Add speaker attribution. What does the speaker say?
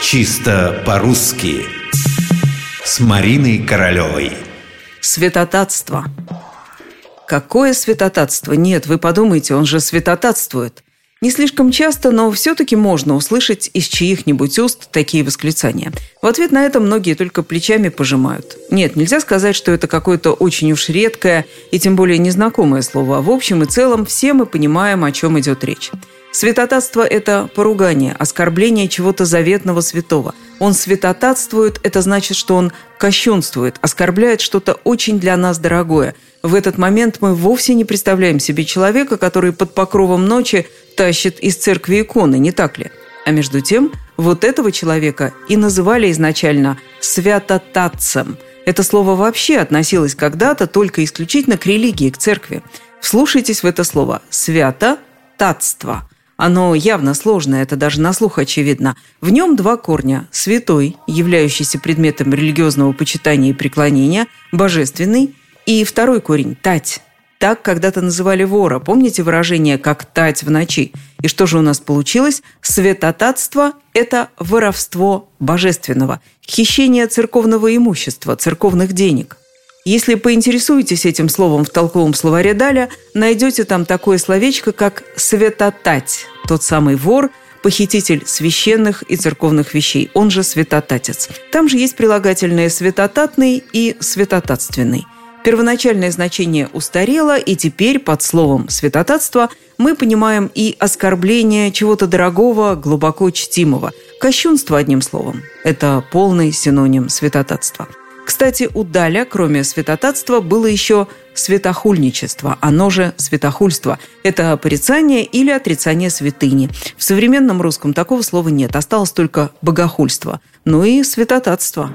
Speaker 1: Чисто по-русски С Мариной Королевой
Speaker 2: Святотатство Какое святотатство? Нет, вы подумайте, он же святотатствует. Не слишком часто, но все-таки можно услышать из чьих-нибудь уст такие восклицания. В ответ на это многие только плечами пожимают. Нет, нельзя сказать, что это какое-то очень уж редкое и тем более незнакомое слово. А в общем и целом все мы понимаем, о чем идет речь. Святотатство – это поругание, оскорбление чего-то заветного святого. Он святотатствует – это значит, что он кощунствует, оскорбляет что-то очень для нас дорогое. В этот момент мы вовсе не представляем себе человека, который под покровом ночи тащит из церкви иконы, не так ли? А между тем, вот этого человека и называли изначально «святотатцем». Это слово вообще относилось когда-то только исключительно к религии, к церкви. Вслушайтесь в это слово «свято-татство». Оно явно сложное, это даже на слух очевидно. В нем два корня – святой, являющийся предметом религиозного почитания и преклонения, божественный, и второй корень – тать. Так когда-то называли вора. Помните выражение «как тать в ночи»? И что же у нас получилось? Светотатство – это воровство божественного, хищение церковного имущества, церковных денег – если поинтересуетесь этим словом в толковом словаре Даля, найдете там такое словечко, как «светотать», тот самый вор, похититель священных и церковных вещей, он же святотатец. Там же есть прилагательные «светотатный» и «светотатственный». Первоначальное значение устарело, и теперь под словом «святотатство» мы понимаем и оскорбление чего-то дорогого, глубоко чтимого. Кощунство, одним словом. Это полный синоним святотатства. Кстати, у Даля, кроме святотатства, было еще светохульничество, оно же светохульство. Это порицание или отрицание святыни. В современном русском такого слова нет, осталось только богохульство. Ну и святотатство.